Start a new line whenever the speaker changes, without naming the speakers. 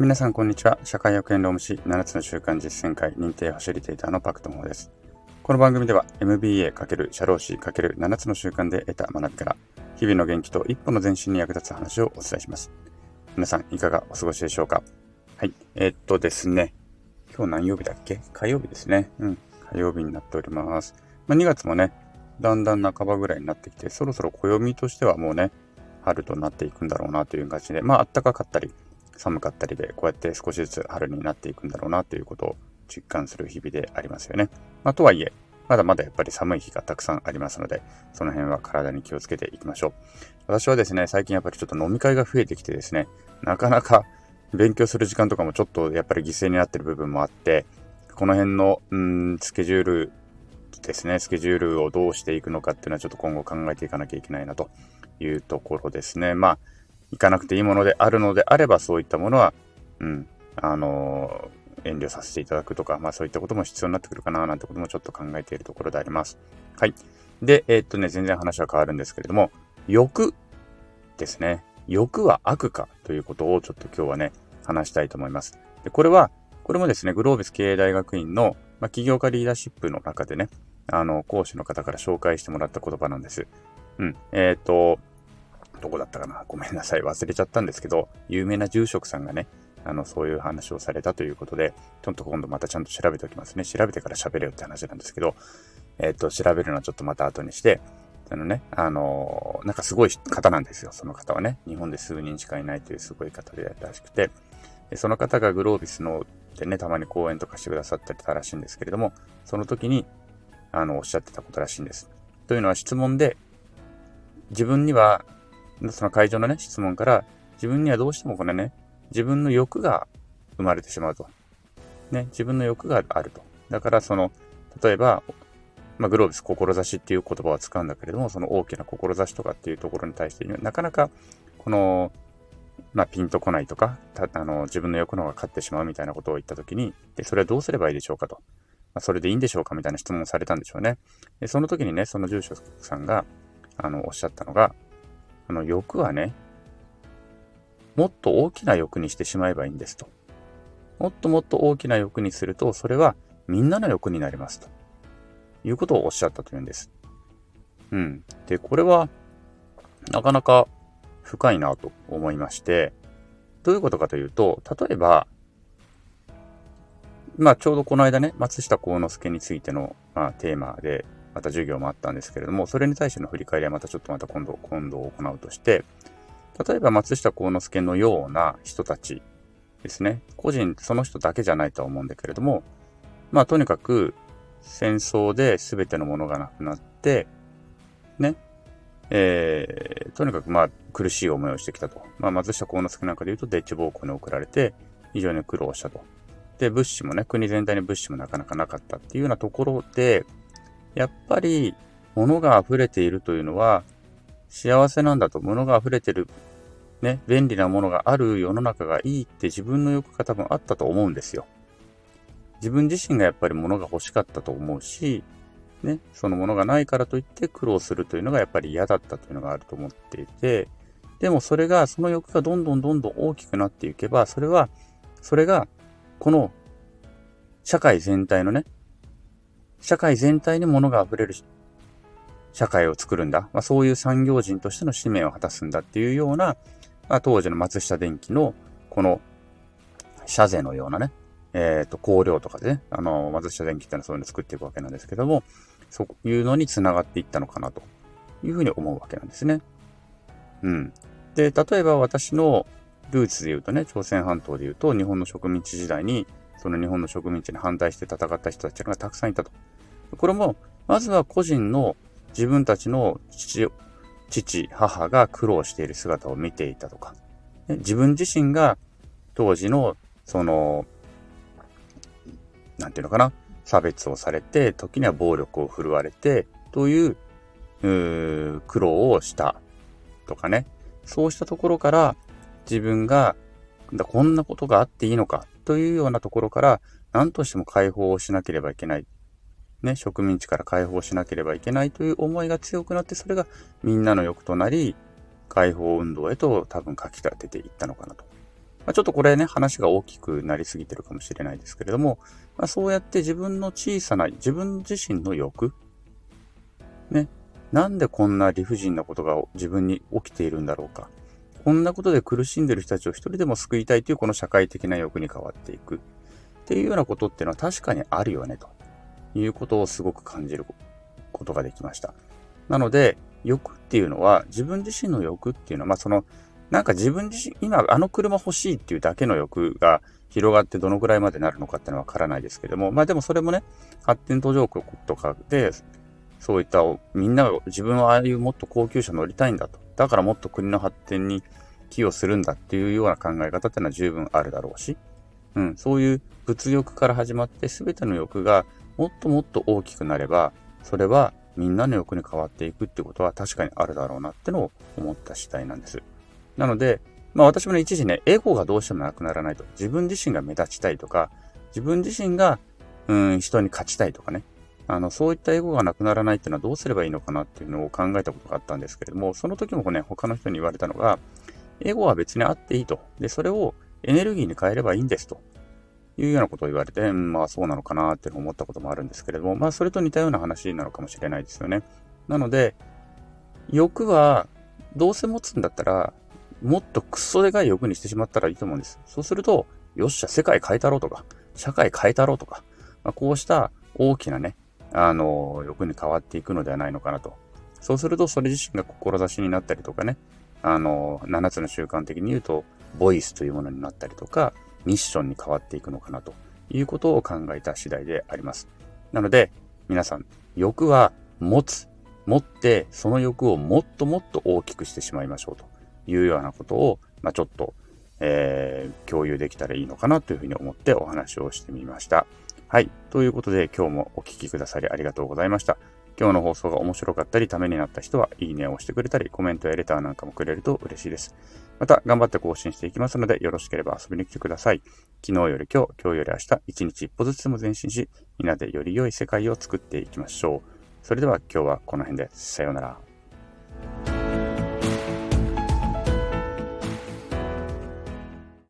皆さんこんにちは。社会保険労務士7つの習慣実践会認定ファシリテーターのパクトモです。この番組では MBA× 社労士 ×7 つの習慣で得た学びから日々の元気と一歩の前進に役立つ話をお伝えします。皆さんいかがお過ごしでしょうか？はい。えー、っとですね。今日何曜日だっけ？火曜日ですね。うん。火曜日になっております。まあ、2月もね、だんだん半ばぐらいになってきて、そろそろ暦としてはもうね、春となっていくんだろうなという感じで、まあ、暖かかったり、寒かったりで、こうやって少しずつ春になっていくんだろうなということを実感する日々でありますよね。まあ、とはいえ、まだまだやっぱり寒い日がたくさんありますので、その辺は体に気をつけていきましょう。私はですね、最近やっぱりちょっと飲み会が増えてきてですね、なかなか勉強する時間とかもちょっとやっぱり犠牲になってる部分もあって、この辺の、うん、スケジュールですね、スケジュールをどうしていくのかっていうのはちょっと今後考えていかなきゃいけないなというところですね。まあ、行かなくていいものであるのであれば、そういったものは、うん、あのー、遠慮させていただくとか、まあそういったことも必要になってくるかな、なんてこともちょっと考えているところであります。はい。で、えー、っとね、全然話は変わるんですけれども、欲ですね。欲は悪かということをちょっと今日はね、話したいと思います。で、これは、これもですね、グロービス経営大学院の、まあ、起業家リーダーシップの中でね、あの、講師の方から紹介してもらった言葉なんです。うん。えっ、と、どこだったかな？ごめんなさい。忘れちゃったんですけど、有名な住職さんがね、あの、そういう話をされたということで、ちょっと今度またちゃんと調べておきますね。調べてから喋れよって話なんですけど、えっ、ー、と、調べるのはちょっとまた後にして、あのね、あのー、なんかすごい方なんですよ、その方はね。日本で数人しかいないというすごい方でらしくて、その方がグロービスのでね、たまに講演とかしてくださったりたらしいんですけれども、その時に、あの、おっしゃってたことらしいんです。というのは質問で、自分にはその会場のね、質問から、自分にはどうしてもこれね、自分の欲が生まれてしまうと。ね、自分の欲があると。だからその、例えば、まあ、グロービス、志っていう言葉を使うんだけれども、その大きな志とかっていうところに対して、なかなか、この、まあ、ピンとこないとか、あの、自分の欲の方が勝ってしまうみたいなことを言ったときに、で、それはどうすればいいでしょうかと。まあ、それでいいんでしょうかみたいな質問をされたんでしょうね。で、その時にね、その住職さんが、あの、おっしゃったのが、あの欲はね、もっと大きな欲にしてしまえばいいんですと。もっともっと大きな欲にすると、それはみんなの欲になりますと。いうことをおっしゃったというんです。うん。で、これは、なかなか深いなと思いまして、どういうことかというと、例えば、まあちょうどこの間ね、松下幸之助についての、まあ、テーマでまた授業もあったんですけれども、それに対しての振り返りはまたちょっとまた今度、今度行うとして、例えば松下幸之助のような人たちですね。個人、その人だけじゃないとは思うんだけれども、まあとにかく戦争で全てのものがなくなって、ね、えー、とにかくまあ苦しい思いをしてきたと。まあ松下幸之助なんかで言うとデッチ暴行に送られて非常に苦労したと。で、物資もね、国全体に物資もなかなかなかったっていうようなところで、やっぱり物が溢れているというのは幸せなんだと、物が溢れてる、ね、便利なものがある世の中がいいって自分の欲が多分あったと思うんですよ。自分自身がやっぱり物が欲しかったと思うし、ね、そのものがないからといって苦労するというのがやっぱり嫌だったというのがあると思っていて、でもそれが、その欲がどんどんどんどん大きくなっていけば、それは、それが、この社会全体のね、社会全体に物が溢れる社会を作るんだ。まあ、そういう産業人としての使命を果たすんだっていうような、まあ、当時の松下電器のこの社税のようなね、えっ、ー、と、香料とかでね、あの、松下電器ってのはそういうのを作っていくわけなんですけども、そういうのにつながっていったのかなというふうに思うわけなんですね。うん。で、例えば私のルーツで言うとね、朝鮮半島で言うと、日本の植民地時代に、その日本の植民地に反対して戦った人たちがたくさんいたと。これも、まずは個人の自分たちの父、父、母が苦労している姿を見ていたとか、自分自身が当時の、その、なんていうのかな、差別をされて、時には暴力を振るわれて、という、う苦労をしたとかね。そうしたところから自分がこんなことがあっていいのかというようなところから何としても解放をしなければいけないね、植民地から解放しなければいけないという思いが強くなって、それがみんなの欲となり、解放運動へと多分書き立てていったのかなと。まあ、ちょっとこれね、話が大きくなりすぎてるかもしれないですけれども、まあ、そうやって自分の小さな自分自身の欲、ね、なんでこんな理不尽なことが自分に起きているんだろうか。こんなことで苦しんでる人たちを一人でも救いたいというこの社会的な欲に変わっていく。っていうようなことっていうのは確かにあるよね、ということをすごく感じることができました。なので、欲っていうのは、自分自身の欲っていうのは、まあその、なんか自分自身、今あの車欲しいっていうだけの欲が広がってどのぐらいまでなるのかっていうのはわからないですけども、まあでもそれもね、発展途上国とかで、そういったみんなが自分はああいうもっと高級車乗りたいんだと。だからもっと国の発展に寄与するんだっていうような考え方っていうのは十分あるだろうし、うん、そういう物欲から始まって全ての欲がもっともっと大きくなれば、それはみんなの欲に変わっていくってことは確かにあるだろうなってのを思った次第なんです。なので、まあ私もね、一時ね、エゴがどうしてもなくならないと。自分自身が目立ちたいとか、自分自身が、うん、人に勝ちたいとかね。あの、そういったエゴがなくならないっていうのはどうすればいいのかなっていうのを考えたことがあったんですけれども、その時もね、他の人に言われたのが、エゴは別にあっていいと。で、それをエネルギーに変えればいいんですと。いうようなことを言われて、まあそうなのかなって思ったこともあるんですけれども、まあそれと似たような話なのかもしれないですよね。なので、欲はどうせ持つんだったら、もっとクソでかい欲にしてしまったらいいと思うんです。そうすると、よっしゃ、世界変えたろうとか、社会変えたろうとか、まあ、こうした大きなね、あの、欲に変わっていくのではないのかなと。そうすると、それ自身が志になったりとかね、あの、7つの習慣的に言うと、ボイスというものになったりとか、ミッションに変わっていくのかなということを考えた次第であります。なので、皆さん、欲は持つ。持って、その欲をもっともっと大きくしてしまいましょうというようなことを、まあ、ちょっと、えー、共有できたらいいのかなというふうに思ってお話をしてみました。はい。ということで、今日もお聴きくださりありがとうございました。今日の放送が面白かったり、ためになった人は、いいねを押してくれたり、コメントやレターなんかもくれると嬉しいです。また、頑張って更新していきますので、よろしければ遊びに来てください。昨日より今日、今日より明日、一日一歩ずつも前進し、みんなでより良い世界を作っていきましょう。それでは今日はこの辺で、さようなら。